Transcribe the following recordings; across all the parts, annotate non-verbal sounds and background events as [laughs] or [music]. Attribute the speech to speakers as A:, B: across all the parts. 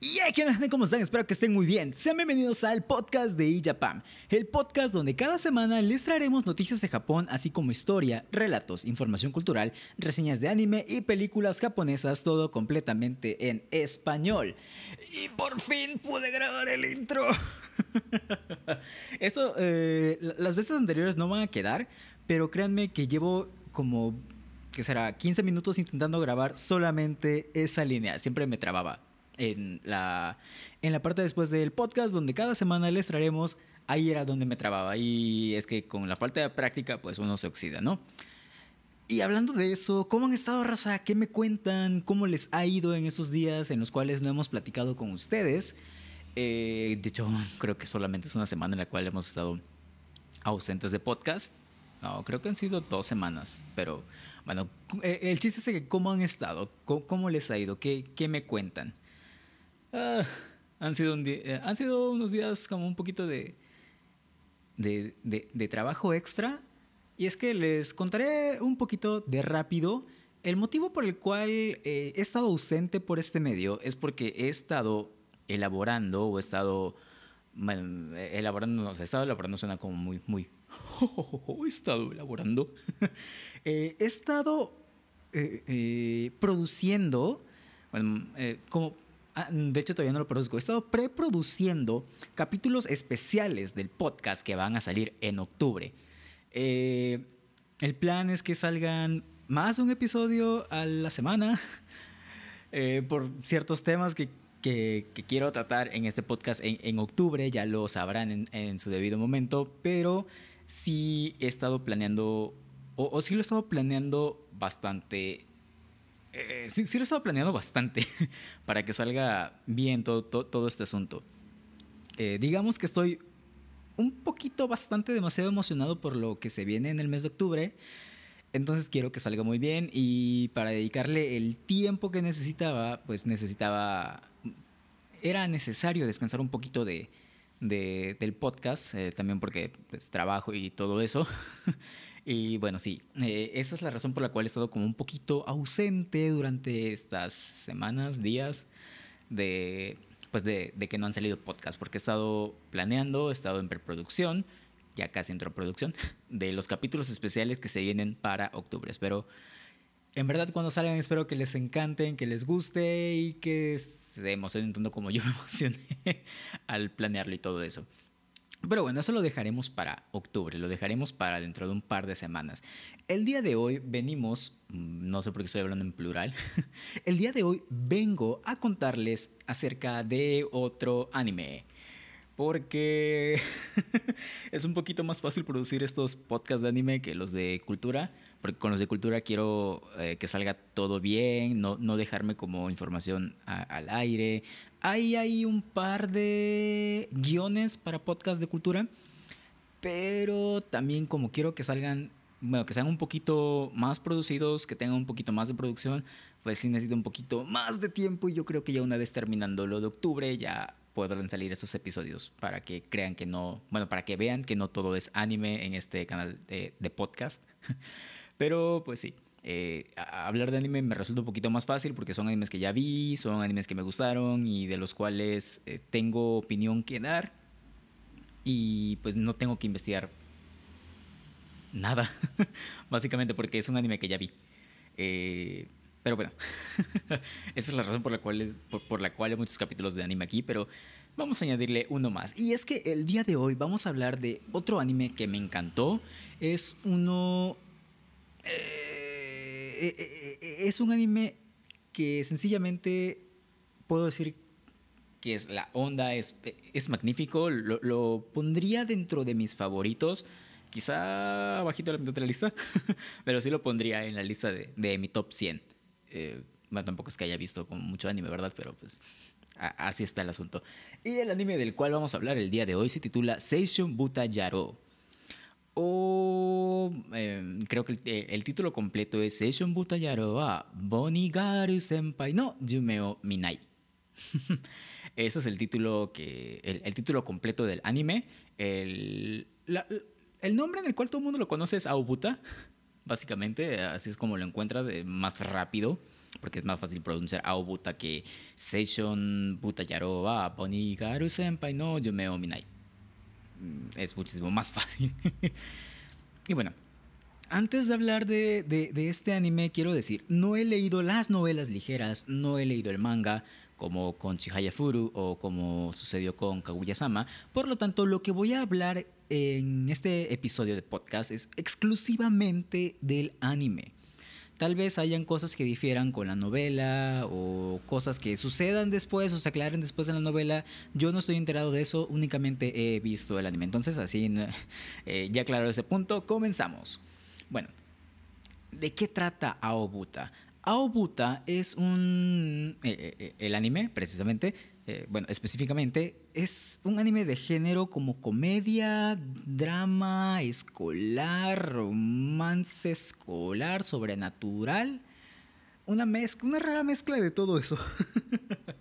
A: Y ¿qué onda? ¿Cómo están? Espero que estén muy bien. Sean bienvenidos al podcast de iJapan, el podcast donde cada semana les traeremos noticias de Japón, así como historia, relatos, información cultural, reseñas de anime y películas japonesas, todo completamente en español. Y por fin pude grabar el intro. [laughs] Esto, eh, las veces anteriores no van a quedar, pero créanme que llevo como, que será? 15 minutos intentando grabar solamente esa línea. Siempre me trababa en la, en la parte después del podcast, donde cada semana les traeremos, ahí era donde me trababa. Y es que con la falta de práctica, pues uno se oxida, ¿no? Y hablando de eso, ¿cómo han estado, raza? ¿Qué me cuentan? ¿Cómo les ha ido en esos días en los cuales no hemos platicado con ustedes? Eh, de hecho, [laughs] creo que solamente es una semana en la cual hemos estado ausentes de podcast. No, creo que han sido dos semanas, pero bueno, eh, el chiste es que cómo han estado, cómo, les ha ido, qué, qué me cuentan. Ah, han, sido eh, han sido unos días como un poquito de, de, de, trabajo extra. Y es que les contaré un poquito de rápido. El motivo por el cual eh, he estado ausente por este medio es porque he estado elaborando o he estado bueno, elaborando, no sé, he estado elaborando suena como muy, muy, [laughs] he estado elaborando, [laughs] eh, he estado produciendo, bueno, como Ah, de hecho, todavía no lo produzco. He estado preproduciendo capítulos especiales del podcast que van a salir en octubre. Eh, el plan es que salgan más de un episodio a la semana [laughs] eh, por ciertos temas que, quiero tratar en este podcast en, octubre. Ya lo sabrán en, en, su debido momento. Pero sí he estado planeando, o, o sí lo he estado planeando bastante eh, sí, sí, lo he estado planeando bastante [laughs] para que salga bien todo, todo, este asunto. Eh, digamos que estoy un poquito bastante demasiado emocionado por lo que se viene en el mes de octubre. Entonces quiero que salga muy bien y para dedicarle el tiempo que necesitaba, pues necesitaba, era necesario descansar un poquito de, del podcast, eh, también porque pues, trabajo y todo eso. [laughs] Y bueno, sí, eh, esa es la razón por la cual he estado como un poquito ausente durante estas semanas, días de, pues de, que no han salido podcasts, porque he estado planeando, he estado en preproducción, ya casi en producción, de los capítulos especiales que se vienen para octubre. Espero, en verdad, cuando salgan, espero que les encanten, que les guste y que se emocionen tanto como yo [laughs] me emocioné al planearlo y todo eso. Pero bueno, eso lo dejaremos para octubre, lo dejaremos para dentro de un par de semanas. El día de hoy venimos, mm, no sé por qué estoy hablando en plural, [laughs] el día de hoy vengo a contarles acerca de otro anime. Porque [laughs] es un poquito más fácil producir estos podcasts de anime que los de cultura. Porque con los de cultura quiero eh, que salga todo bien, no, no dejarme como información al aire, hay, hay un par de guiones para podcast de cultura, pero también como quiero que salgan, bueno, que sean un poquito más producidos, que tengan un poquito más de producción, pues sí necesito un poquito más de tiempo y yo creo que ya una vez terminando lo de octubre ya podrán salir esos episodios para que crean que no, bueno, para que vean que no todo es anime en este canal de, de podcast. [laughs] Pero pues sí, eh, hablar de anime me resulta un poquito más fácil porque son animes que ya vi, son animes que me gustaron y de los cuales eh, tengo opinión que dar y pues no tengo que investigar nada, [laughs] básicamente porque es un anime que ya vi. Eh, pero bueno, [laughs] esa es la razón por la, cual es, por la cual hay muchos capítulos de anime aquí, pero vamos a añadirle uno más. Y es que el día de hoy vamos a hablar de otro anime que me encantó. Es uno... Eh, eh, eh, es un anime que sencillamente puedo decir que es la onda, es, es magnífico, lo, pondría dentro de mis favoritos, quizá bajito la mitad de la lista, [laughs] pero sí lo pondría en la lista de, mi top 100. bueno, tampoco es que haya visto como mucho anime, ¿verdad? Pero pues así está el asunto. Y el anime del cual vamos a hablar el día de hoy se titula Seishun Buta Yaro o em, creo que eh, el, título completo es Seishun Butayaro wa Bonigaru Senpai no Yumeo Minai. [laughs] Ese es el título, que, el, título completo del anime. El, nombre en el cual todo el mundo lo conoce es Aobuta, básicamente, así es como lo encuentras más rápido. porque es más fácil pronunciar Aobuta que Seishon Butayaro wa Bonigaru Senpai no Yume o Minai. Mm, es muchísimo más [laughs] fácil. y bueno, antes de hablar de, de, este anime, quiero decir, no he leído las novelas ligeras, no he leído el manga, como con Chihaya Furu o como sucedió con Kaguya-sama. Por lo tanto, lo que voy a hablar en este episodio de podcast es exclusivamente del anime. Tal vez hayan cosas que difieran con la novela o cosas que sucedan después o se aclaren después en la novela. Yo no estoy enterado de eso, únicamente he visto el anime. Entonces, así, [laughs] eh, ya claro ese punto, comenzamos. Bueno, ¿de qué trata Aobuta? Aobuta es un... Eh, eh, el anime, precisamente, bueno, específicamente, es un anime de género como comedia, drama, escolar, romance escolar, sobrenatural. Una mezcla, una rara mezcla de todo eso.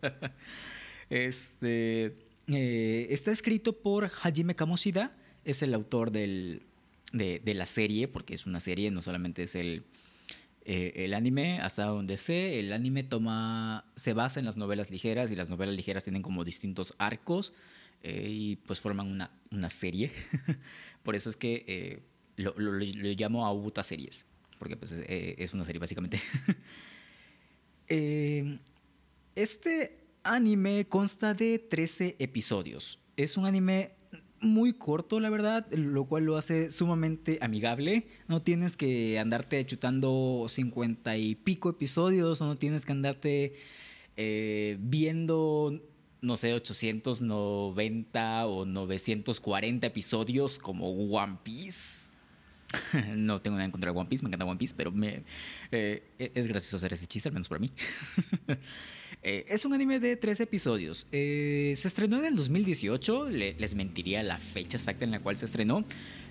A: [laughs] este... está escrito por Hajime Kamoshida, es el autor del, de, la serie, porque es una serie, no solamente es el, eh, el anime, hasta donde sé, el anime toma, se basa en las novelas ligeras y las novelas ligeras tienen como distintos arcos eh, y pues forman una, una serie. [laughs] Por eso es que eh, lo, lo, llamo Abuta Series, porque pues es, es una serie básicamente. [laughs] este anime consta de 13 episodios. Es un anime muy corto, la verdad, lo cual lo hace sumamente amigable. No tienes que andarte chutando cincuenta y pico episodios, no tienes que andarte eh, viendo, no sé, 890 o 940 episodios como One Piece. [laughs] no tengo nada en contra de One Piece, me encanta One Piece, pero me, eh, es gracioso hacer ese chiste, al menos para mí. [laughs] Eh, es un anime de tres episodios. Eh, se estrenó en el 2018, les mentiría la fecha exacta en la cual se estrenó,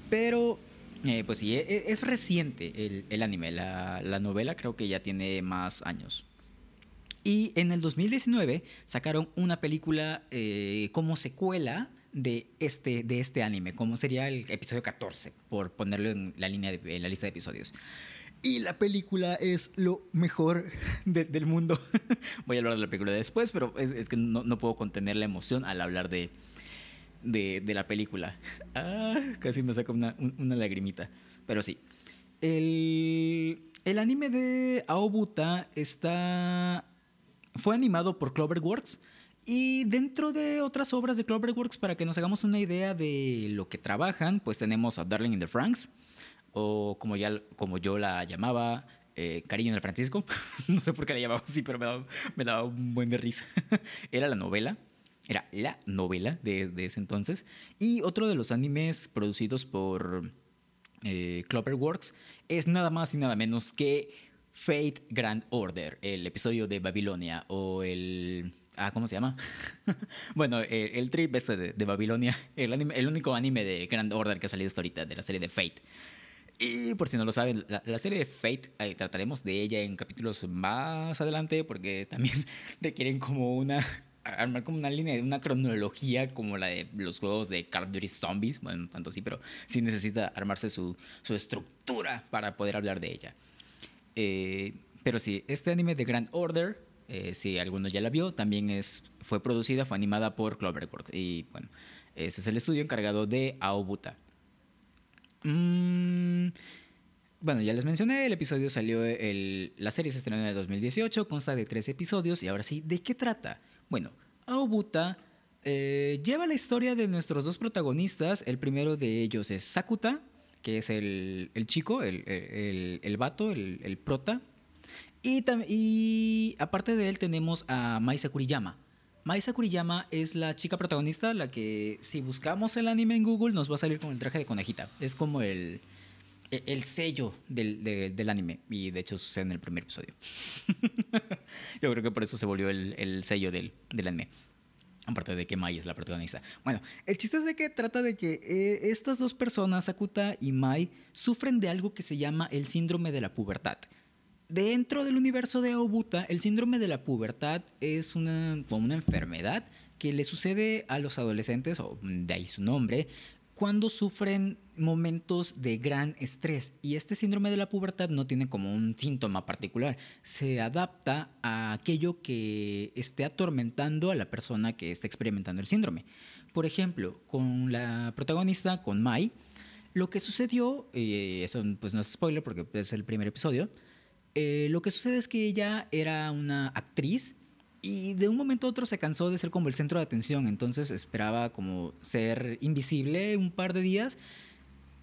A: pero eh, pues sí, e, e, es, reciente el, anime. La, novela creo que ya tiene más años. Y en el 2019 sacaron una película como secuela de este, de este anime, como sería el episodio 14, por ponerlo en la, línea en la lista de episodios. Y la película es lo mejor del mundo. [laughs] Voy a hablar de la película después, pero es, que no, puedo contener la emoción al hablar de, de, la película. [laughs] Ah, casi me saca una, lagrimita. Pero sí. El, el anime de Aobuta está. Fue animado por Cloverworks. Y dentro de otras obras de Cloverworks, para que nos hagamos una idea de lo que trabajan, pues tenemos a Darling in the Franks o como, ya, como yo la llamaba, eh, Cariño en el Francisco. [laughs] no sé por qué la llamaba así, pero me daba, me daba un buen de risa. [laughs] era la novela, era la novela de, de, ese entonces. Y otro de los animes producidos por eh, Cloverworks es nada más y nada menos que Fate Grand Order, el episodio de Babilonia o el... Ah, ¿cómo se llama? [laughs] bueno, el, trip este de, de Babilonia, el, anime, el único anime de Grand Order que ha salido hasta ahorita, de la serie de Fate. Y por si no lo saben, la, serie de Fate, trataremos de ella en capítulos más adelante porque también [laughs] requieren como una armar como una línea, una cronología como la de los juegos de Call of Duty Zombies, bueno, tanto así, pero sí necesita armarse su, su estructura para poder hablar de ella. Eh, pero sí, este anime de Grand Order, eh, si alguno ya la vio, también es, fue producida, fue animada por Cloverworks. Y bueno, ese es el estudio encargado de Aobuta. Mm, bueno, ya les mencioné, el episodio salió, la serie se estrenó en el 2018, consta de tres episodios y ahora sí, ¿de qué trata? Bueno, Aobuta eh, lleva la historia de nuestros dos protagonistas, el primero de ellos es Sakuta, que es el, chico, el, el, el vato, el, prota, y, y aparte de él tenemos a Mai Sakuriyama, Maisa Kuriyama es la chica protagonista, la que si buscamos el anime en Google nos va a salir con el traje de conejita. Es como el, e, el sello del, del anime. Y de hecho sucede en el primer episodio. [laughs] Yo creo que por eso se volvió el, el sello del, del anime. Aparte de que Mai es la protagonista. Bueno, el chiste es de que trata de que eh, estas dos personas, Sakuta y Mai, sufren de algo que se llama el síndrome de la pubertad. Dentro del universo de Aobuta, el síndrome de la pubertad es una, una enfermedad que le sucede a los adolescentes, o de ahí su nombre, cuando sufren momentos de gran estrés. Y este síndrome de la pubertad no tiene como un síntoma particular. Se adapta a aquello que esté atormentando a la persona que está experimentando el síndrome. Por ejemplo, con la protagonista, con Mai, lo que sucedió, y eso pues no es spoiler porque es el primer episodio, eh, lo que sucede es que ella era una actriz y de un momento a otro se cansó de ser como el centro de atención, entonces esperaba como ser invisible un par de días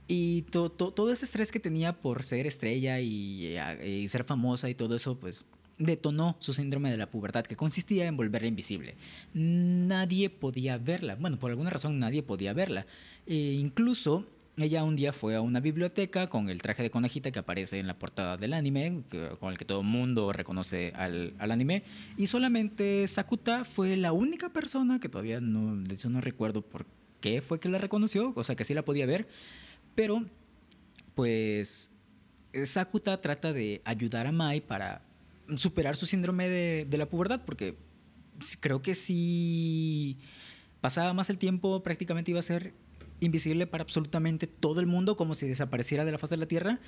A: y todo ese estrés que tenía por ser estrella y, y, ser famosa y todo eso, pues detonó su síndrome de la pubertad, que consistía en volverla invisible. Nadie podía verla. Bueno, por alguna razón nadie podía verla. E incluso ella un día fue a una biblioteca con el traje de conejita que aparece en la portada del anime, con el que todo el mundo reconoce al, anime, y solamente Sakuta fue la única persona que todavía no, de hecho no recuerdo por qué fue que la reconoció, o sea que sí la podía ver, pero pues Sakuta trata de ayudar a Mai para superar su síndrome de, de la pubertad, porque creo que si pasaba más el tiempo prácticamente iba a ser invisible para absolutamente todo el mundo, como si desapareciera de la faz de la Tierra.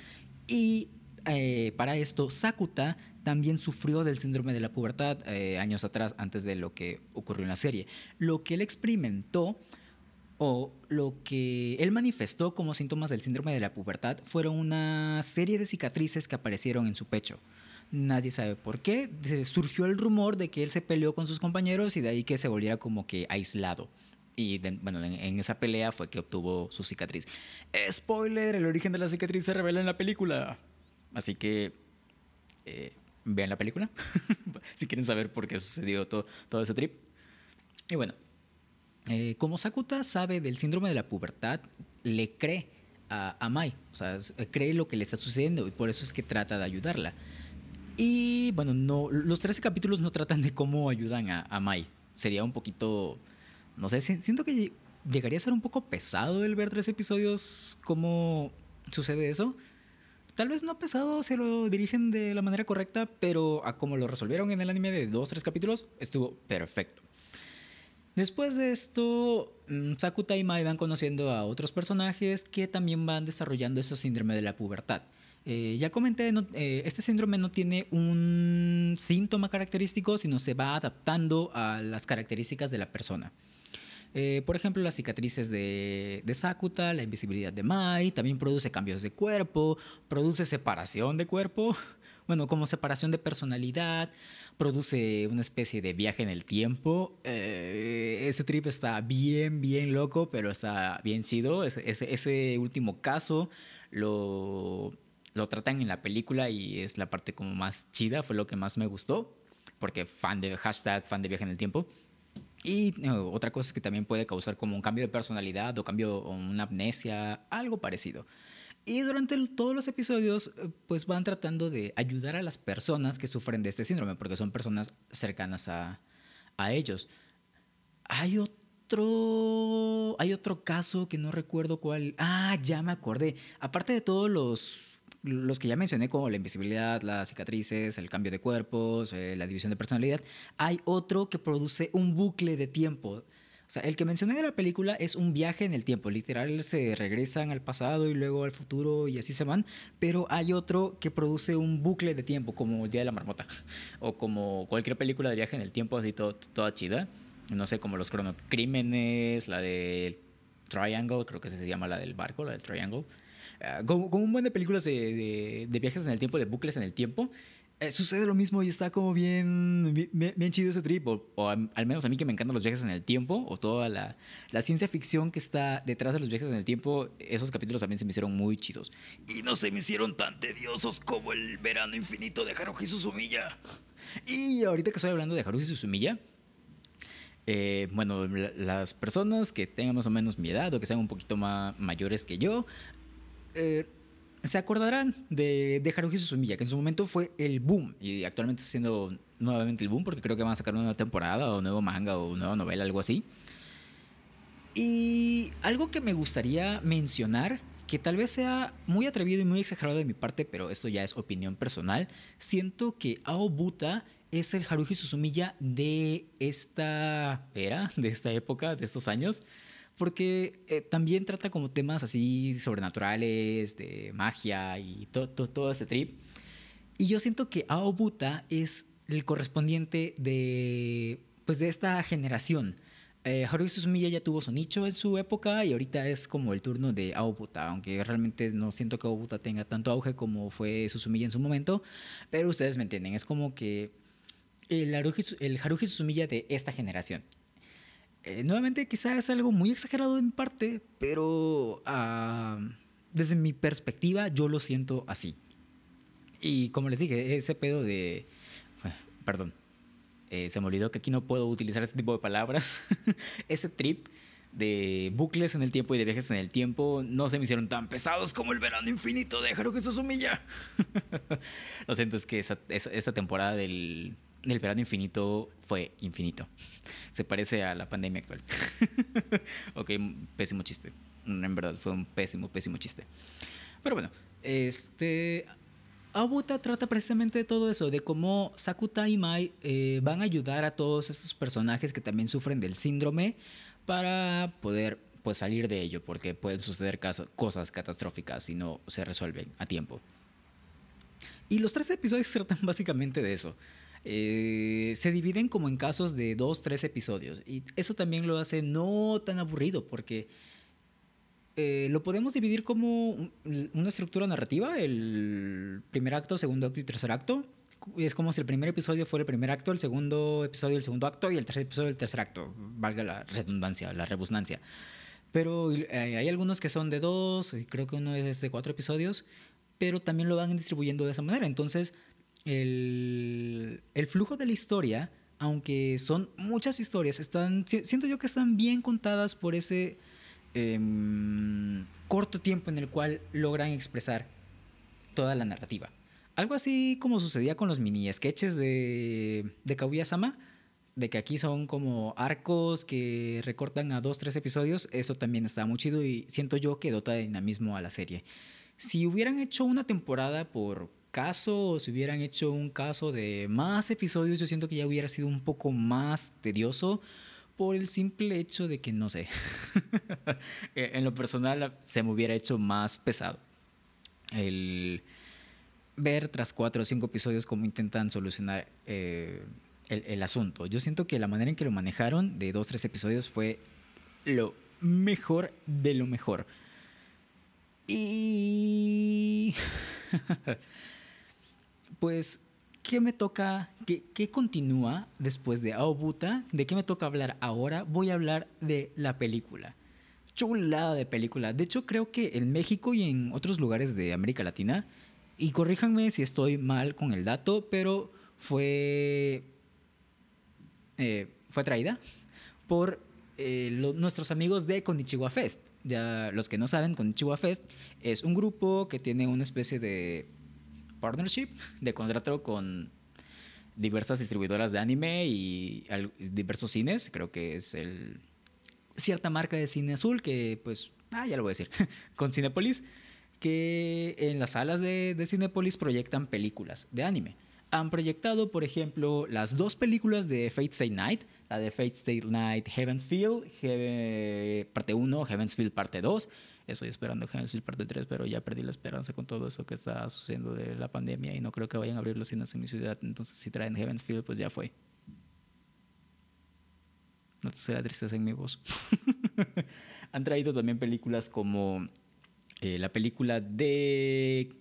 A: Y eh, para esto, Sakuta también sufrió del síndrome de la pubertad eh, años atrás, antes de lo que ocurrió en la serie. Lo que él experimentó o lo que él manifestó como síntomas del síndrome de la pubertad fueron una serie de cicatrices que aparecieron en su pecho. Nadie sabe por qué. Surgió el rumor de que él se peleó con sus compañeros y de ahí que se volviera como que aislado. Y bueno, en, esa pelea fue que obtuvo su cicatriz. Spoiler, el origen de la cicatriz se revela en la película. Así que eh, vean la película [laughs] si quieren saber por qué sucedió todo, todo ese trip. Y bueno, eh, como Sakuta sabe del síndrome de la pubertad, le cree a, a, Mai. O sea, cree lo que le está sucediendo y por eso es que trata de ayudarla. Y bueno, no, los 13 capítulos no tratan de cómo ayudan a, a Mai. Sería un poquito no sé, siento que llegaría a ser un poco pesado el ver tres episodios cómo sucede eso. Tal vez no pesado, se lo dirigen de la manera correcta, pero a como lo resolvieron en el anime de dos, tres capítulos, estuvo perfecto. Después de esto, mm, Sakuta y Mai van conociendo a otros personajes que también van desarrollando ese síndrome de la pubertad. Eh, ya comenté, eh, este síndrome no tiene un síntoma característico, sino se va adaptando a las características de la persona. Eh, por ejemplo, las cicatrices de, de, Sakuta, la invisibilidad de Mai, también produce cambios de cuerpo, produce separación de cuerpo, [laughs] bueno, como separación de personalidad, produce una especie de viaje en el tiempo. Eh, ese trip está bien, bien loco, pero está bien chido. Ese, ese, último caso lo, lo tratan en la película y es la parte como más chida, fue lo que más me gustó, porque fan de hashtag, fan de viaje en el tiempo. Y eh, otra cosa es que también puede causar como un cambio de personalidad o cambio o una amnesia, algo parecido. Y durante todos los episodios, eh, pues van tratando de ayudar a las personas que sufren de este síndrome, porque son personas cercanas a, a ellos. Hay otro, hay otro caso que no recuerdo cuál. Ah, ya me acordé. Aparte de todos los los que ya mencioné, como la invisibilidad, las cicatrices, el cambio de cuerpos, eh, la división de personalidad, hay otro que produce un bucle de tiempo. O sea, el que mencioné de la película es un viaje en el tiempo. Literal, se regresan al pasado y luego al futuro y así se van. Pero hay otro que produce un bucle de tiempo, como El Día de la Marmota. [laughs] O como cualquier película de viaje en el tiempo, así todo, toda chida. No sé, como los cronocrímenes, la de Triangle, creo que se llama la del barco, la del Triangle. Ah, como, un buen de películas de, viajes en el tiempo, de bucles en el tiempo, eh, sucede lo mismo y está como bien, bien, chido ese trip, o, al menos a mí que me encantan los viajes en el tiempo, o toda la, la, ciencia ficción que está detrás de los viajes en el tiempo, esos capítulos también se me hicieron muy chidos. Y no se me hicieron tan tediosos como el verano infinito de Haruhi Suzumiya. Y ahorita que estoy hablando de Haruhi Suzumiya, eh, bueno, las personas que tengan más o menos mi edad o que sean un poquito más mayores que yo, eh, se acordarán de, de Haruhi Suzumiya, que en su momento fue el boom y actualmente está siendo nuevamente el boom porque creo que van a sacar una nueva temporada o nuevo manga o nueva novela, algo así. Y algo que me gustaría mencionar, que tal vez sea muy atrevido y muy exagerado de mi parte, pero esto ya es opinión personal, siento que Aobuta es el Haruhi Suzumiya de esta era, de esta época, de estos años porque eh, también trata como temas así sobrenaturales, de magia y todo ese trip. Y yo siento que Aobuta es el correspondiente de, pues, de esta generación. Eh, Haruhi Suzumiya ya tuvo su nicho en su época y ahorita es como el turno de Aobuta, aunque realmente no siento que Aobuta tenga tanto auge como fue Suzumiya en su momento, pero ustedes me entienden, es como que el Haruhi, el Haruhi Suzumiya de esta generación. Eh, nuevamente quizás es algo muy exagerado de mi parte, pero ah, desde mi perspectiva yo lo siento así. Y como les dije, ese pedo de... [laughs] Perdón, eh, se me olvidó que aquí no puedo utilizar este tipo de palabras. [laughs] ese trip de bucles en el tiempo y de viajes en el tiempo no se me hicieron tan pesados como el verano infinito de Haruhi Suzumiya. [laughs] Lo siento, es que esa temporada del el verano infinito fue infinito. Se parece a la pandemia actual. [laughs] ok, pésimo chiste. En verdad, fue un pésimo, pésimo chiste. Pero bueno, este. Abuta trata precisamente de todo eso, de cómo Sakuta y Mai eh, van a ayudar a todos estos personajes que también sufren del síndrome para poder pues, salir de ello, porque pueden suceder cosas catastróficas si no se resuelven a tiempo. Y los tres episodios [laughs] tratan básicamente de eso. Eh, se dividen como en casos de dos, tres episodios. Y eso también lo hace no tan aburrido, porque eh, lo podemos dividir como una estructura narrativa, el primer acto, segundo acto y tercer acto. Es como si el primer episodio fuera el primer acto, el segundo episodio el segundo acto y el tercer episodio el tercer acto, valga la redundancia, la rebusnancia. Pero eh, hay algunos que son de dos, y creo que uno es de cuatro episodios, pero también lo van distribuyendo de esa manera. Entonces, el, flujo de la historia, aunque son muchas historias, están, siento yo que están bien contadas por ese em, corto tiempo en el cual logran expresar toda la narrativa. Algo así como sucedía con los mini sketches de, de Kaguya-sama, de que aquí son como arcos que recortan a dos, tres episodios, eso también está muy chido y siento yo que dota de dinamismo a la serie. Si hubieran hecho una temporada por caso o si hubieran hecho un caso de más episodios, yo siento que ya hubiera sido un poco más tedioso por el simple hecho de que, no sé, [laughs] en lo personal se me hubiera hecho más pesado. El ver tras cuatro o cinco episodios cómo intentan solucionar eh, el, el, asunto. Yo siento que la manera en que lo manejaron de dos, tres episodios fue lo mejor de lo mejor. Y... [laughs] pues, ¿qué me toca? ¿Qué, continúa después de Aobuta? ¿De qué me toca hablar ahora? Voy a hablar de la película. Chulada de película. De hecho, creo que en México y en otros lugares de América Latina, y corríjanme si estoy mal con el dato, pero fue, eh, fue traída por eh, nuestros amigos de Konichiwa Fest. Ya los que no saben, Konichiwa Fest es un grupo que tiene una especie de partnership, de contrato con diversas distribuidoras de anime y diversos cines. Creo que es el cierta marca de cine azul que, pues, ah, ya lo voy a decir, [laughs] con Cinepolis, que en las salas de, Cinepolis proyectan películas de anime. Han proyectado, por ejemplo, las dos películas de Fate Stay Night, la de Fate Stay Night Heaven's Field, parte 1, Heaven's Field parte 2, Estoy esperando Genesis parte 3, pero ya perdí la esperanza con todo eso que está sucediendo de la pandemia y no creo que vayan a abrir los cines en mi ciudad. Entonces, si traen Heaven's Field, pues ya fue. No te la tristeza en mi voz. [laughs] Han traído también películas como eh, la película de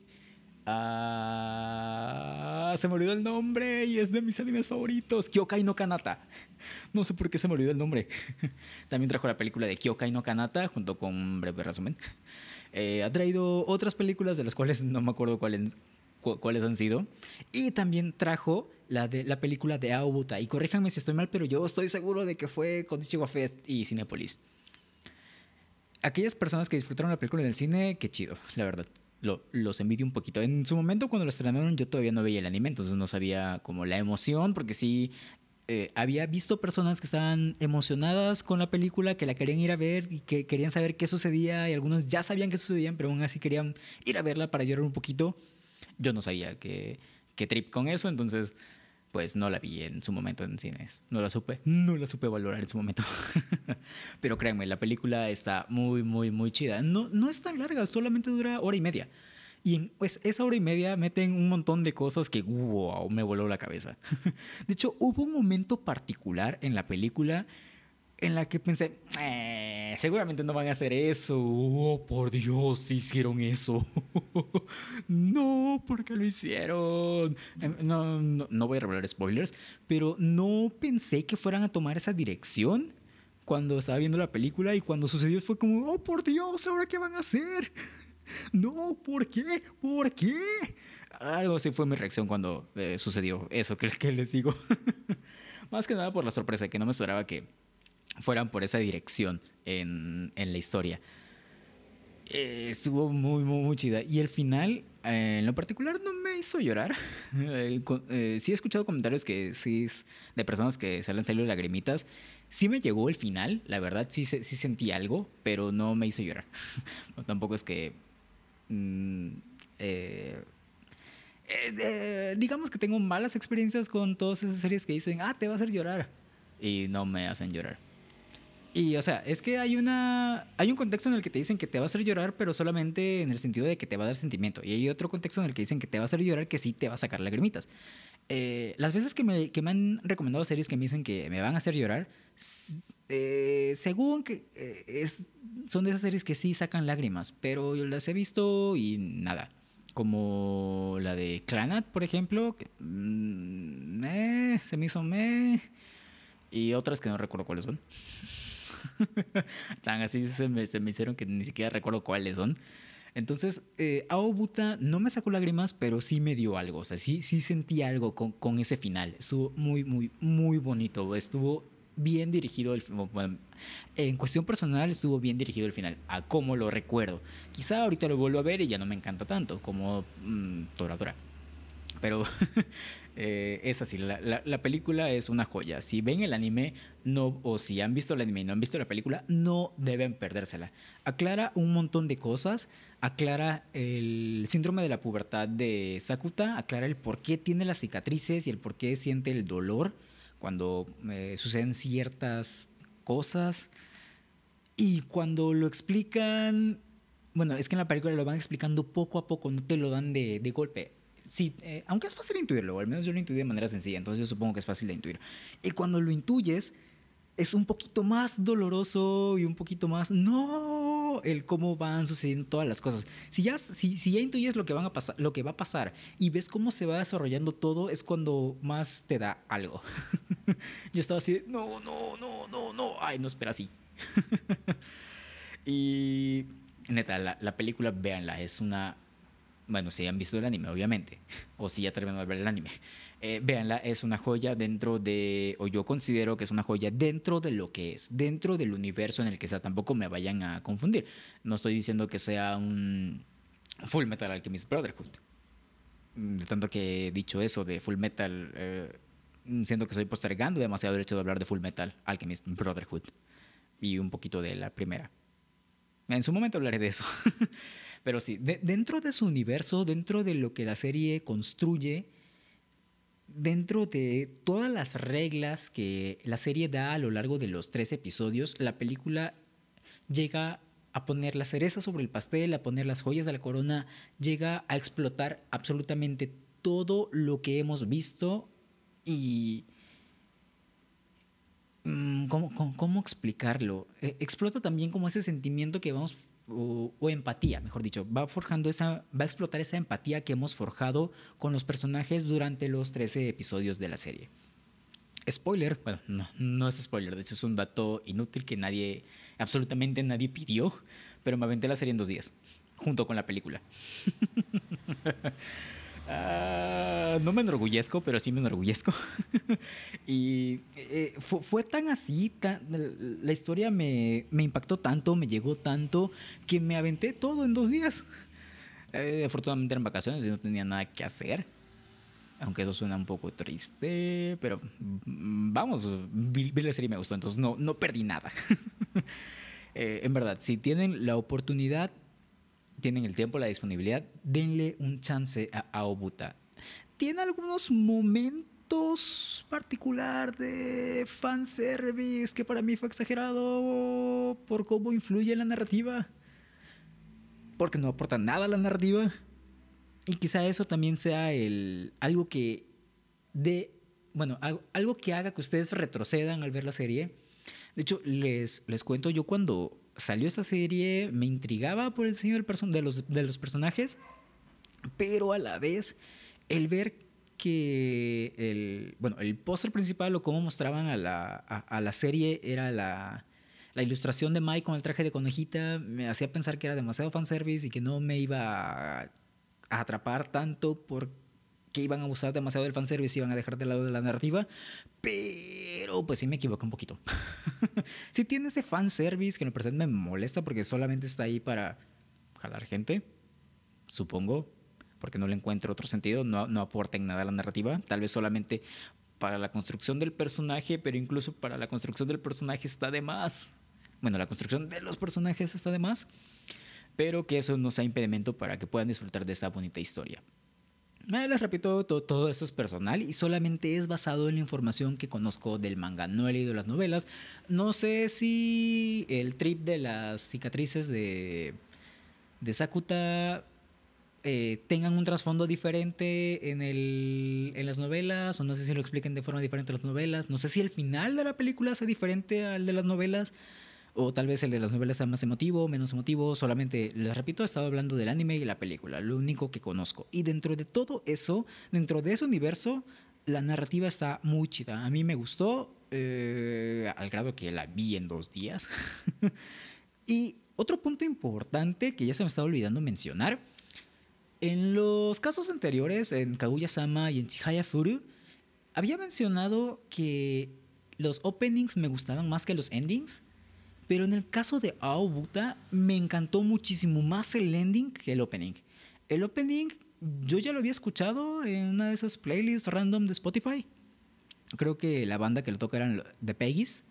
A: Ah, se me olvidó el nombre y es de mis animes favoritos. Kyokai no Kanata. No sé por qué se me olvidó el nombre. [laughs] También trajo la película de Kyokai no Kanata junto con un breve resumen. Eh, ha traído otras películas de las cuales no me acuerdo cuáles, cuáles han sido. Y también trajo la, de, la película de Aobuta. Y corríjanme si estoy mal, pero yo estoy seguro de que fue con Ichiwa Fest y Cinepolis. Aquellas personas que disfrutaron la película en el cine, qué chido, la verdad los envidio un poquito. En su momento cuando lo estrenaron yo todavía no veía el anime, entonces no sabía como la emoción, porque sí eh, había visto personas que estaban emocionadas con la película, que la querían ir a ver y que querían saber qué sucedía y algunos ya sabían qué sucedían, pero aún así querían ir a verla para llorar un poquito. Yo no sabía qué, qué trip con eso, entonces pues no la vi en su momento en cines. No la supe, no la supe valorar en su momento. [laughs] Pero créanme, la película está muy, muy, muy chida. No, no es tan larga, solamente dura hora y media. Y en pues, esa hora y media meten un montón de cosas que, wow, me voló la cabeza. [laughs] De hecho, hubo un momento particular en la película en la que pensé, eh, seguramente no van a hacer eso. Oh, por Dios, hicieron eso. [laughs] no, ¿por qué lo hicieron? Em, no, no, no, voy a revelar spoilers, pero no pensé que fueran a tomar esa dirección cuando estaba viendo la película y cuando sucedió fue como, oh, por Dios, ¿ahora qué van a hacer? [laughs] no, ¿por qué? ¿Por qué? Algo así fue mi reacción cuando eh, sucedió eso que, que les digo. [laughs] Más que nada por la sorpresa, que no me esperaba que fueran por esa dirección en, en la historia. Eh, estuvo muy, muy, muy chida. Y el final, eh, en lo particular, no me hizo llorar. [laughs] Eh, sí he escuchado comentarios que de personas que se le han lagrimitas. Sí me llegó el final, la verdad, sí, sí sentí algo, pero no me hizo llorar. [laughs] tampoco es que... Mm, digamos que tengo malas experiencias con todas esas series que dicen, ah, te va a hacer llorar. Y no me hacen llorar. Y, o sea, es que hay una. Hay un contexto en el que te dicen que te va a hacer llorar, pero solamente en el sentido de que te va a dar sentimiento. Y hay otro contexto en el que dicen que te va a hacer llorar que sí te va a sacar lagrimitas. Eh, las veces que me, que me, han recomendado series que me dicen que me van a hacer llorar, eh, según que eh, es, son de esas series que sí sacan lágrimas, pero yo las he visto y nada. Como la de Clanat, por ejemplo, que, mm, se me hizo me. Y otras que no recuerdo cuáles son. [laughs] Tan así se me, se me, hicieron que ni siquiera recuerdo cuáles son. Entonces, eh, Aobuta no me sacó lágrimas, pero sí me dio algo. O sea, sí, sí sentí algo con, con ese final. Estuvo muy, muy, muy bonito. Estuvo bien dirigido el bueno, en cuestión personal estuvo bien dirigido el final a cómo lo recuerdo quizá ahorita lo vuelvo a ver y ya no me encanta tanto como mmm, Tora Tora pero [laughs] Eh, es así, la, la, película es una joya. Si ven el anime no, o si han visto el anime y no han visto la película, no deben perdérsela. Aclara un montón de cosas, aclara el síndrome de la pubertad de Sakuta, aclara el por qué tiene las cicatrices y el por qué siente el dolor cuando eh, suceden ciertas cosas. Y cuando lo explican, bueno, es que en la película lo van explicando poco a poco, no te lo dan de, de golpe sí, eh, aunque es fácil intuirlo, al menos yo lo intuí de manera sencilla, entonces yo supongo que es fácil de intuir. Y cuando lo intuyes, es un poquito más doloroso y un poquito más, no, el cómo van sucediendo todas las cosas. Si ya, si, si ya intuyes lo que, van a pasar, lo que va a pasar y ves cómo se va desarrollando todo, es cuando más te da algo. [laughs] yo estaba así, no, no, no, no, no, ay, no, espera así. [laughs] y neta, la, la película, véanla, es una bueno, si han visto el anime, obviamente, o si ya terminaron de ver el anime, eh, véanla, es una joya dentro de, o yo considero que es una joya dentro de lo que es, dentro del universo en el que está, tampoco me vayan a confundir. No estoy diciendo que sea un Full Metal Alchemist Brotherhood. Mm, de tanto que he dicho eso de Full Metal, eh, siento que estoy postergando demasiado el hecho de hablar de Full Metal Alchemist Brotherhood y un poquito de la primera. En su momento hablaré de eso. [laughs] Pero sí, dentro de su universo, dentro de lo que la serie construye, dentro de todas las reglas que la serie da a lo largo de los tres episodios, la película llega a poner la cereza sobre el pastel, a poner las joyas de la corona, llega a explotar absolutamente todo lo que hemos visto y... Mm, ¿Cómo, cómo, explicarlo? Eh, explota también como ese sentimiento que vamos o, empatía, mejor dicho, va forjando esa, va a explotar esa empatía que hemos forjado con los personajes durante los 13 episodios de la serie. Spoiler, bueno, no, no es spoiler, de hecho es un dato inútil que nadie, absolutamente nadie pidió, pero me aventé la serie en dos días, junto con la película. [laughs] Ah, no me enorgullezco, pero sí me enorgullezco. [laughs] y eh, fue, tan así, la historia me, impactó tanto, me llegó tanto, que me aventé todo en dos días. Eh, afortunadamente eran vacaciones y no tenía nada que hacer. Aunque eso suena un poco triste, pero mm, vamos, vi, la serie me gustó, entonces no, no perdí nada. [laughs] Eh, en verdad, si tienen la oportunidad tienen el tiempo, la disponibilidad, denle un chance a Aobuta. Tiene algunos momentos particular de fanservice que para mí fue exagerado por cómo influye en la narrativa. Porque no aporta nada a la narrativa. Y quizá eso también sea el, algo que de, bueno, algo que haga que ustedes retrocedan al ver la serie. De hecho, les, les cuento, yo cuando salió esa serie me intrigaba por el diseño del de, los, de los personajes, pero a la vez el ver que el, bueno, el póster principal o cómo mostraban a la, a, la serie era la, la, ilustración de Mike con el traje de conejita, me hacía pensar que era demasiado fanservice y que no me iba a, atrapar tanto porque iban a usar demasiado del fanservice y iban a dejar de lado de la narrativa, pero pues sí me equivoqué un poquito. [laughs] sí tiene ese fanservice que en el me molesta porque solamente está ahí para jalar gente, supongo, porque no le encuentro otro sentido, no, no aporta en nada a la narrativa, tal vez solamente para la construcción del personaje, pero incluso para la construcción del personaje está de más. Bueno, la construcción de los personajes está de más, pero que eso no sea impedimento para que puedan disfrutar de esta bonita historia. Les repito, todo, todo, eso es personal y solamente es basado en la información que conozco del manga. No he leído las novelas. No sé si el trip de las cicatrices de, de Sakuta eh, tengan un trasfondo diferente en, el, en las novelas, o no sé si lo expliquen de forma diferente en las novelas, no sé si el final de la película sea diferente al de las novelas, o tal vez el de las novelas sea más emotivo, menos emotivo, solamente, les repito, he estado hablando del anime y la película, lo único que conozco. Y dentro de todo eso, dentro de ese universo, la narrativa está muy chida. A mí me gustó, eh, al grado que la vi en dos días. [laughs] y otro punto importante que ya se me estaba olvidando mencionar, en los casos anteriores, en Kaguya-sama y en Chihaya Furu, había mencionado que los openings me gustaban más que los endings, pero en el caso de Aobuta me encantó muchísimo más el ending que el opening. El opening yo ya lo había escuchado en una de esas playlists random de Spotify. Creo que la banda que lo toca eran The Peggy's.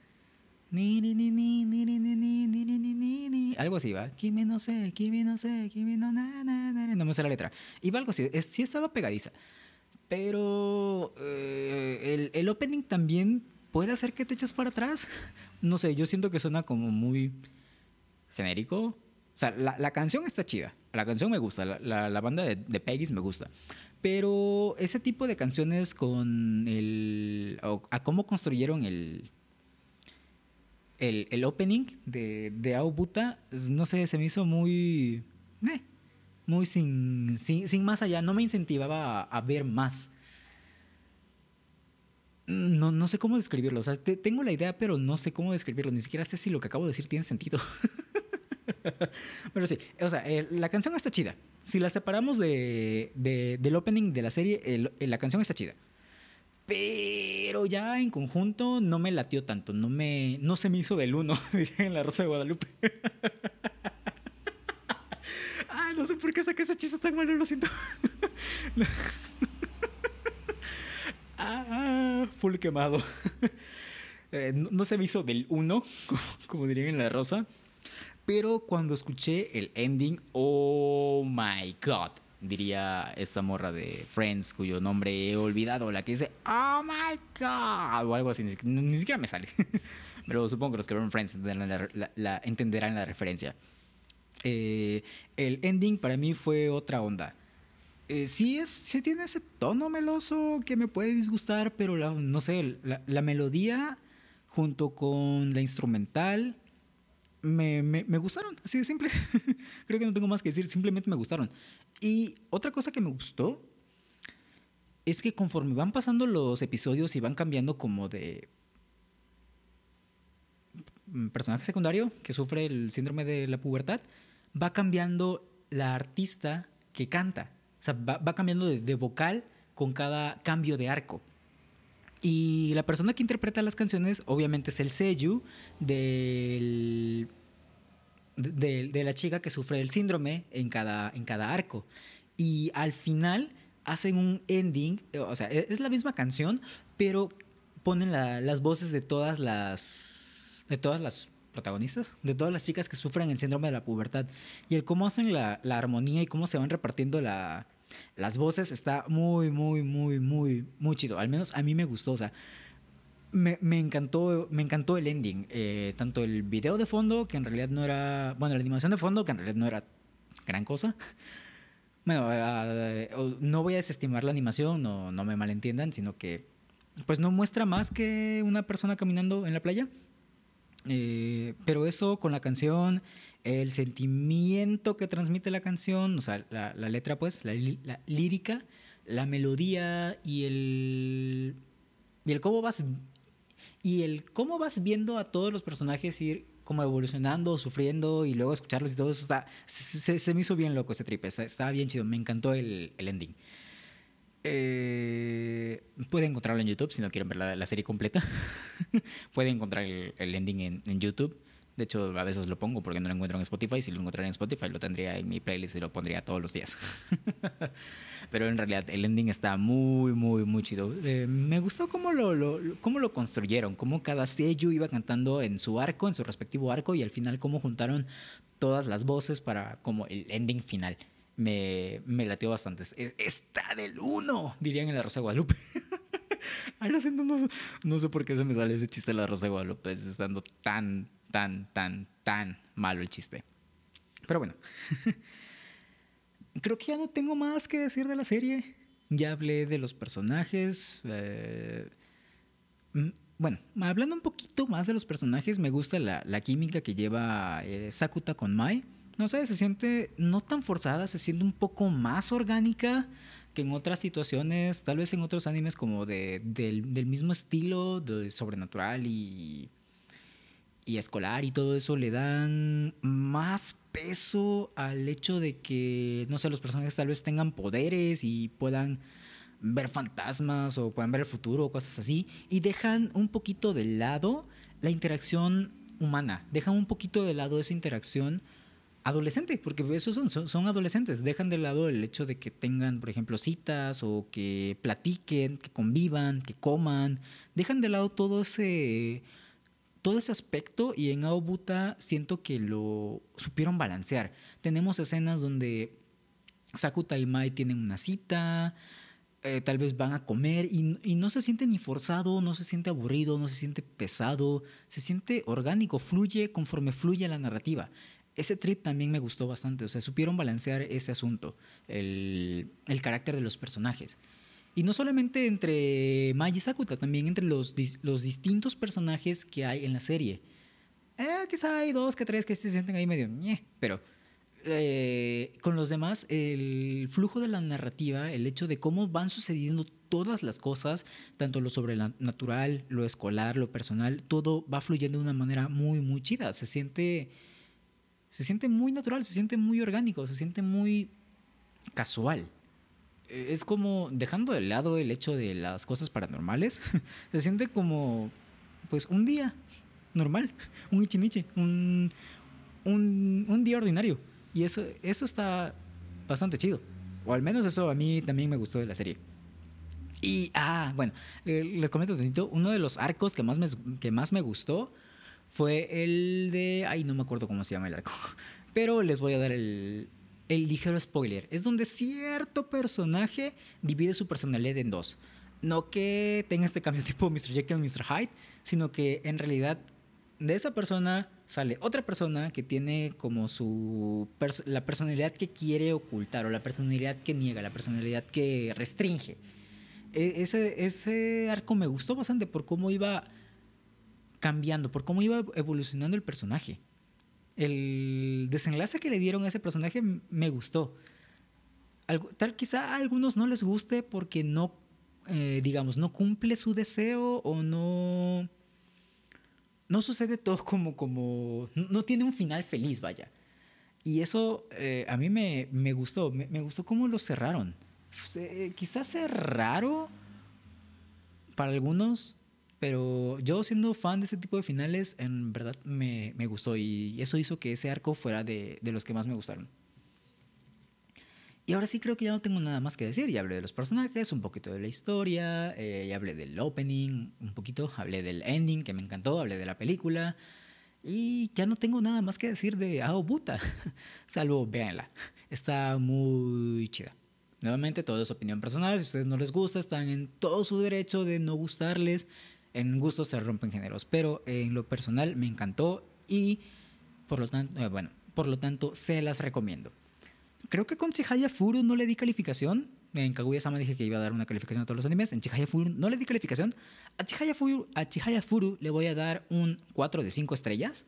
A: Algo así, va. Kimi no sé, Kimi no sé, Kimi no no me sé la letra. Iba algo así, sí estaba pegadiza. Pero eh, el opening también puede hacer que te eches para atrás. No sé, yo siento que suena como muy genérico. O sea, la, la canción está chida. La canción me gusta. La, la, banda de, de Peggy's me gusta. Pero ese tipo de canciones con el. a cómo construyeron el, el, el opening de, de Aobuta, no sé, se me hizo muy... Eh, muy sin, sin, más allá, no me incentivaba a, ver más. No, no sé cómo describirlo, o sea, tengo la idea, pero no sé cómo describirlo, ni siquiera sé si lo que acabo de decir tiene sentido. [laughs] pero sí, o sea, la canción está chida. Si la separamos de, de, del opening de la serie, la canción está chida. Pero ya en conjunto no me latió tanto, no, me, no se me hizo del uno [laughs] en la Rosa de Guadalupe. [laughs] Ay, no sé por qué saqué ese chiste tan malo, lo siento. Ah, full quemado. [laughs] Eh, no, se me hizo del uno, [laughs] como dirían en la Rosa. Pero cuando escuché el ending, oh my god diría esta morra de Friends, cuyo nombre he olvidado, la que dice, oh my god, o algo así, ni, siquiera me sale. [laughs] Pero supongo que los que ven Friends entenderán la, entenderán la referencia. Eh, el ending para mí fue otra onda. Eh, sí, es, sí tiene ese tono meloso que me puede disgustar, pero no sé, la, melodía junto con la instrumental me, me, me, gustaron, así de simple. [laughs] Creo que no tengo más que decir, simplemente me gustaron. Y otra cosa que me gustó es que conforme van pasando los episodios y van cambiando como de personaje secundario que sufre el síndrome de la pubertad, va cambiando la artista que canta. Sea, va, cambiando de, de, vocal con cada cambio de arco. Y la persona que interpreta las canciones, obviamente, es el sello del de, la chica que sufre el síndrome en cada, en cada arco. Y al final hacen un ending, o sea, e, es la misma canción, pero ponen las voces de todas las, de todas las protagonistas, de todas las chicas que sufren el síndrome de la pubertad. Y el cómo hacen la, armonía y cómo se van repartiendo la, Las voces está muy, muy, muy, muy, muy chido. Al menos a mí me gustó. O sea, me, me encantó, me encantó el ending. Eh, tanto el video de fondo, que en realidad no era. Bueno, la animación de fondo, que en realidad no era gran cosa. [laughs] Bueno, no voy a desestimar la animación, no, no me malentiendan, sino que pues no muestra más que una persona caminando en la playa. Eh, pero eso con la canción, el sentimiento que transmite la canción, o sea, la, letra, pues, la, la, lírica, la melodía y el, y el cómo vas y el cómo vas viendo a todos los personajes ir como evolucionando, sufriendo y luego escucharlos y todo eso está se, me hizo bien loco ese trip, estaba bien chido, me encantó el, ending. Eh, pueden encontrarlo en YouTube si no quieren ver la, serie completa. [laughs] pueden encontrar el, el ending en, en, YouTube. De hecho, a veces lo pongo porque no lo encuentro en Spotify. Si lo encontrara en Spotify, lo tendría en mi playlist y lo pondría todos los días. [laughs] Pero en realidad, el ending está muy, muy, muy chido. Eh, me gustó cómo lo, cómo lo construyeron, cómo cada sello iba cantando en su arco, en su respectivo arco, y al final cómo juntaron todas las voces para como el ending final me, me latió bastante. Está del uno, dirían en la Rosa de Guadalupe. [laughs] Ay, lo siento, no, no, sé por qué se me sale ese chiste de la Rosa Guadalupe, estando tan, tan, tan, tan malo el chiste. Pero bueno, [laughs] creo que ya no tengo más que decir de la serie. Ya hablé de los personajes. Eh, bueno, hablando un poquito más de los personajes, me gusta la, la química que lleva eh, Sakuta con Mai no sé, se siente no tan forzada, se siente un poco más orgánica que en otras situaciones, tal vez en otros animes como de, del, del mismo estilo, de sobrenatural y, y escolar y todo eso, le dan más peso al hecho de que, no sé, los personajes tal vez tengan poderes y puedan ver fantasmas o puedan ver el futuro o cosas así, y dejan un poquito de lado la interacción humana, dejan un poquito de lado esa interacción adolescente, porque esos son, son, son, adolescentes, dejan de lado el hecho de que tengan, por ejemplo, citas o que platiquen, que convivan, que coman, dejan de lado todo ese, todo ese aspecto y en Aobuta siento que lo supieron balancear. Tenemos escenas donde Sakuta y Mai tienen una cita, eh, tal vez van a comer y, y, no se siente ni forzado, no se siente aburrido, no se siente pesado, se siente orgánico, fluye conforme fluye la narrativa ese trip también me gustó bastante. O sea, supieron balancear ese asunto, el, el carácter de los personajes. Y no solamente entre Mai y Sakuta, también entre los, los distintos personajes que hay en la serie. Eh, quizá hay dos que tres que se sienten ahí medio, pero eh, con los demás, el flujo de la narrativa, el hecho de cómo van sucediendo todas las cosas, tanto lo sobrenatural, lo escolar, lo personal, todo va fluyendo de una manera muy, muy chida. Se siente se siente muy natural, se siente muy orgánico, se siente muy casual. Eh, es como dejando de lado el hecho de las cosas paranormales, [laughs] se siente como pues un día normal, un ichimiche, un, un, un, día ordinario. Y eso, eso está bastante chido. O al menos eso a mí también me gustó de la serie. Y, ah, bueno, les comento un uno de los arcos que más me, que más me gustó fue el de... Ay, no me acuerdo cómo se llama el arco. [laughs] Pero les voy a dar el, el ligero spoiler. Es donde cierto personaje divide su personalidad en dos. No que tenga este cambio [laughs] tipo Mr. Jekyll y Mr. Hyde, sino que en realidad de esa persona sale otra persona que tiene como su la personalidad que quiere ocultar o la personalidad que niega, la personalidad que restringe. E, ese, ese arco me gustó bastante por cómo iba cambiando, por cómo iba evolucionando el personaje. El desenlace que le dieron a ese personaje me gustó. tal quizá a algunos no les guste porque no, eh, digamos, no cumple su deseo o no, no sucede todo [laughs] como, como, no tiene un final feliz, vaya. Y eso eh, a mí me, me gustó, me, gustó cómo lo cerraron. Eh, quizás sea raro para algunos, pero yo siendo fan de ese tipo de finales, en verdad me, me gustó y eso hizo que ese arco fuera de, de, los que más me gustaron. Y ahora sí creo que ya no tengo nada más que decir. Ya hablé de los personajes, un poquito de la historia, eh, ya hablé del opening, un poquito, hablé del ending que me encantó, hablé de la película. Y ya no tengo nada más que decir de Aobuta, [laughs] salvo véanla. Está muy chida. Nuevamente, todo es opinión personal. Si a ustedes no les gusta, están en todo su derecho de no gustarles. En gusto se rompen géneros. Pero en lo personal me encantó y por lo tanto, eh, bueno, por lo tanto se las recomiendo. Creo que con Chihaya Furu no le di calificación. En Kaguya-sama dije que iba a dar una calificación a todos los animes. En Chihaya Furu no le di calificación. A Chihaya Furu, a Chihaya Furu le voy a dar un 4 de 5 estrellas.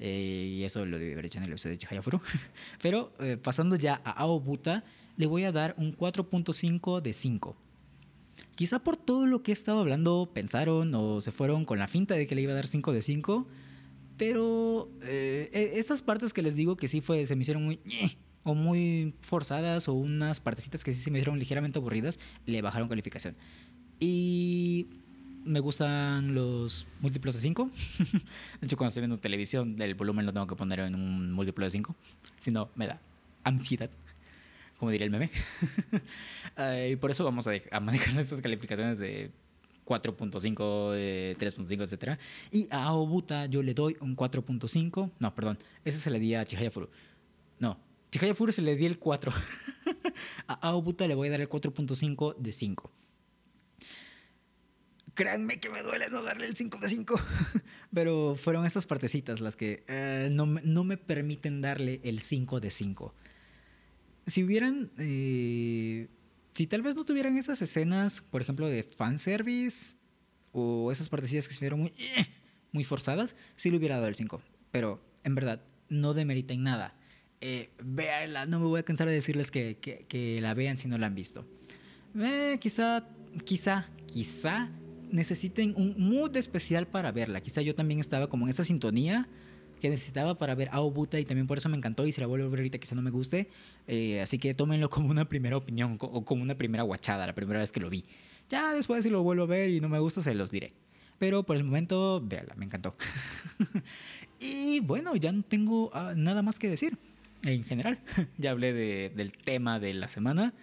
A: Eh, y eso lo debí haber hecho en el episodio de Chihaya Furu. [laughs] Pero eh, pasando ya a Aobuta, le voy a dar un 4.5 de 5. Quizá por todo lo que he estado hablando pensaron o se fueron con la finta de que le iba a dar 5 de 5. Pero eh, e, estas partes que les digo que sí fue, se me hicieron muy... o muy forzadas o unas partecitas que sí se me hicieron ligeramente aburridas, le bajaron calificación. Y me gustan los múltiplos de 5. [laughs] de hecho, cuando estoy viendo televisión, el volumen lo tengo que poner en un múltiplo de 5. Si no, me da ansiedad, como diría el meme. [laughs] y por eso vamos a, manejar [laughs] estas calificaciones de 4.5, 3.5, etc. Y a Aobuta yo le doy un 4.5. No, perdón. Ese se le di a Chihaya Furu. No, Chihaya Furu se le di el 4. [laughs] a Aobuta le voy a dar el 4.5 de 5. Créanme que me duele no darle el 5 de 5. Pero fueron estas partecitas las que eh, no, no, me permiten darle el 5 de 5. Si hubieran... Eh, si tal vez no tuvieran esas escenas, por ejemplo, de fanservice o esas partecitas que se vieron muy, eh, muy forzadas, sí le hubiera dado el 5. Pero en verdad, no demeriten nada. Eh, véanla, no me voy a cansar de decirles que, que, que la vean si no la han visto. Eh, quizá, quizá, quizá necesiten un mood especial para verla. Quizá yo también estaba como en esa sintonía que necesitaba para ver Aobuta y también por eso me encantó y si la vuelvo a ver ahorita quizá no me guste. Eh, así que tómenlo como una primera opinión o como una primera guachada, la primera vez que lo vi. Ya después si lo vuelvo a ver y no me gusta se los diré. Pero por el momento, véanla, me encantó. [laughs] y bueno, ya no tengo ah, nada más que decir en general. [laughs] ya hablé de, del tema de la semana.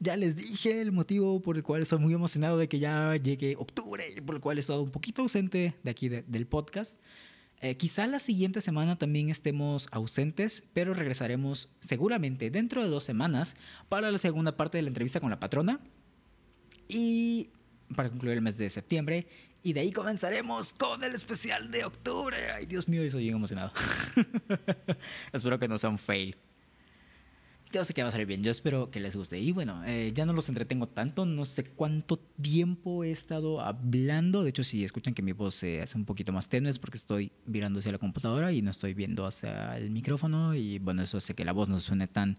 A: Ya les dije el motivo por el cual estoy muy emocionado de que ya llegue octubre y por el cual he estado un poquito ausente de aquí del podcast. Eh, quizá la siguiente semana también estemos ausentes, pero regresaremos seguramente dentro de dos semanas para la segunda parte de la entrevista con la patrona y para concluir el mes de septiembre. Y de ahí comenzaremos con el especial de octubre. Ay, Dios mío, estoy bien emocionado. [laughs] Espero que no sea un fail yo sé que va a salir bien, yo espero que les guste. Y bueno, eh, ya no los entretengo tanto, no sé cuánto tiempo he estado hablando. De hecho, si escuchan que mi voz se hace un poquito más tenue es porque estoy mirando hacia la computadora y no estoy viendo hacia el micrófono. Y bueno, eso hace que la voz no suene tan,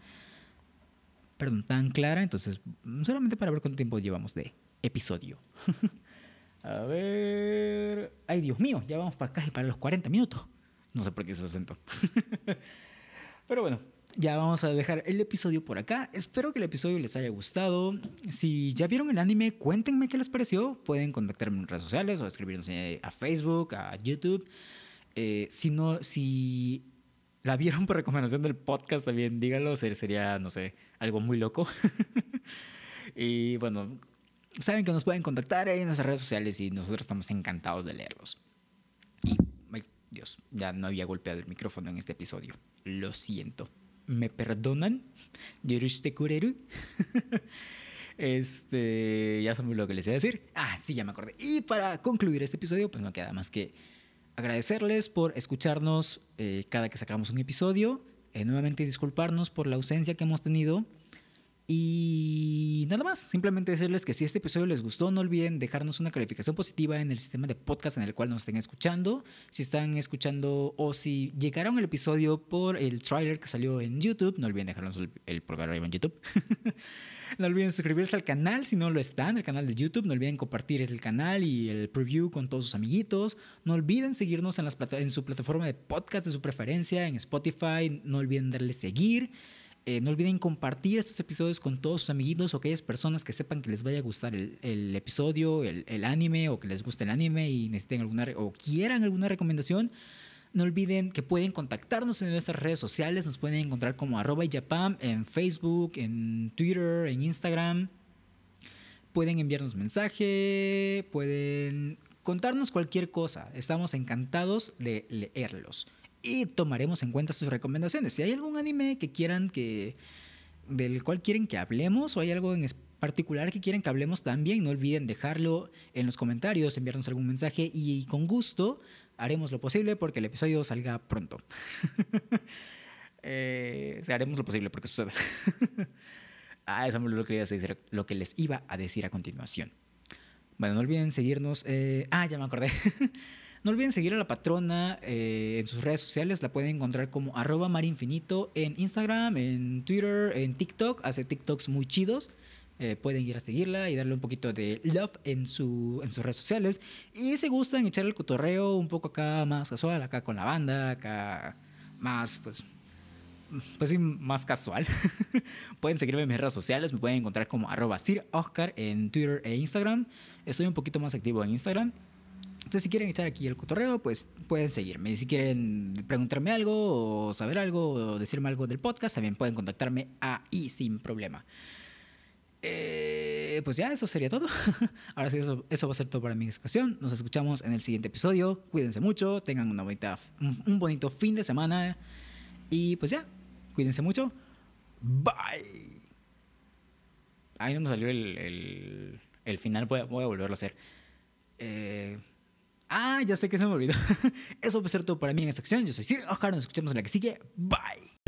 A: perdón, tan clara. Entonces, solamente para ver cuánto tiempo llevamos de episodio. [laughs] a ver. Ay, Dios mío, ya vamos para casi para los 40 minutos. No sé por qué se acento. [laughs] Pero bueno, ya vamos a dejar el episodio por acá. Espero que el episodio les haya gustado. Si ya vieron el anime, cuéntenme qué les pareció. Pueden contactarme en redes sociales o escribirnos a Facebook, a YouTube. Eh, si no, si la vieron por recomendación del podcast, también díganlo. Sería, no sé, algo muy loco. [laughs] y bueno, saben que nos pueden contactar en nuestras redes sociales y nosotros estamos encantados de leerlos. Y, Dios, ya no había golpeado el micrófono en este episodio. Lo siento me perdonan, yorushite kureru. [laughs] este, ya sabemos lo que les iba a decir. Ah, sí, ya me acordé. Y para concluir este episodio, pues no queda más que agradecerles por escucharnos eh, cada que sacamos un episodio. Eh, nuevamente disculparnos por la ausencia que hemos tenido. Y nada más, simplemente decirles que si este episodio les gustó, no olviden dejarnos una calificación positiva en el sistema de podcast en el cual nos estén escuchando. Si están escuchando o si llegaron el episodio por el trailer que salió en YouTube, no olviden dejarnos el, el programa en YouTube. [laughs] no olviden suscribirse al canal si no lo están, el canal de YouTube. No olviden compartir el canal y el preview con todos sus amiguitos. No olviden seguirnos en, las en su plataforma de podcast de su preferencia, en Spotify. No olviden darle seguir. Eh, no olviden compartir estos episodios con todos sus amiguitos o aquellas personas que sepan que les vaya a gustar el, episodio, el, anime o que les guste el anime y necesiten alguna o quieran alguna recomendación. No olviden que pueden contactarnos en nuestras redes sociales. Nos pueden encontrar como arroba Japan en Facebook, en Twitter, en Instagram. Pueden enviarnos mensaje, pueden contarnos cualquier cosa. Estamos encantados de leerlos y tomaremos en cuenta sus recomendaciones. Si hay algún anime que quieran que del cual quieren que hablemos o hay algo en particular que quieren que hablemos también, no olviden dejarlo en los comentarios, enviarnos algún mensaje y con gusto haremos lo posible porque el episodio salga pronto. [laughs] eh, haremos lo posible porque suceda. [laughs] ah, eso es lo que, decir, lo que les iba a decir a continuación. Bueno, no olviden seguirnos. Eh, ah, ya me acordé. [laughs] no olviden seguir a la patrona eh, en sus redes sociales. La pueden encontrar como arroba marinfinito en Instagram, en Twitter, en TikTok. Hace TikToks muy chidos. Eh, pueden ir a seguirla y darle un poquito de love en, su, en sus redes sociales. Y si gustan echar el cotorreo un poco acá más casual, acá con la banda, acá más, pues, pues más casual. [laughs] pueden seguirme en mis redes sociales, me pueden encontrar como arroba Oscar en Twitter e Instagram. Estoy un poquito más activo en Instagram. Entonces, si quieren echar aquí el cotorreo, pues pueden seguirme. Si quieren preguntarme algo o saber algo o decirme algo del podcast, también pueden contactarme ahí sin problema. Eh, pues ya, eso sería todo. [laughs] Ahora sí, eso, eso va a ser todo para mi ocasión. Nos escuchamos en el siguiente episodio. Cuídense mucho, tengan una bonita, un, bonito fin de semana. Y pues ya, cuídense mucho. Bye. Ahí no me salió el, el, final, voy a, voy a, volverlo a hacer. Eh, ah, ya sé que se me olvidó. Eso va a ser todo para mí en esta sección. Yo soy Sir Oscar, nos escuchamos en la que sigue. Bye.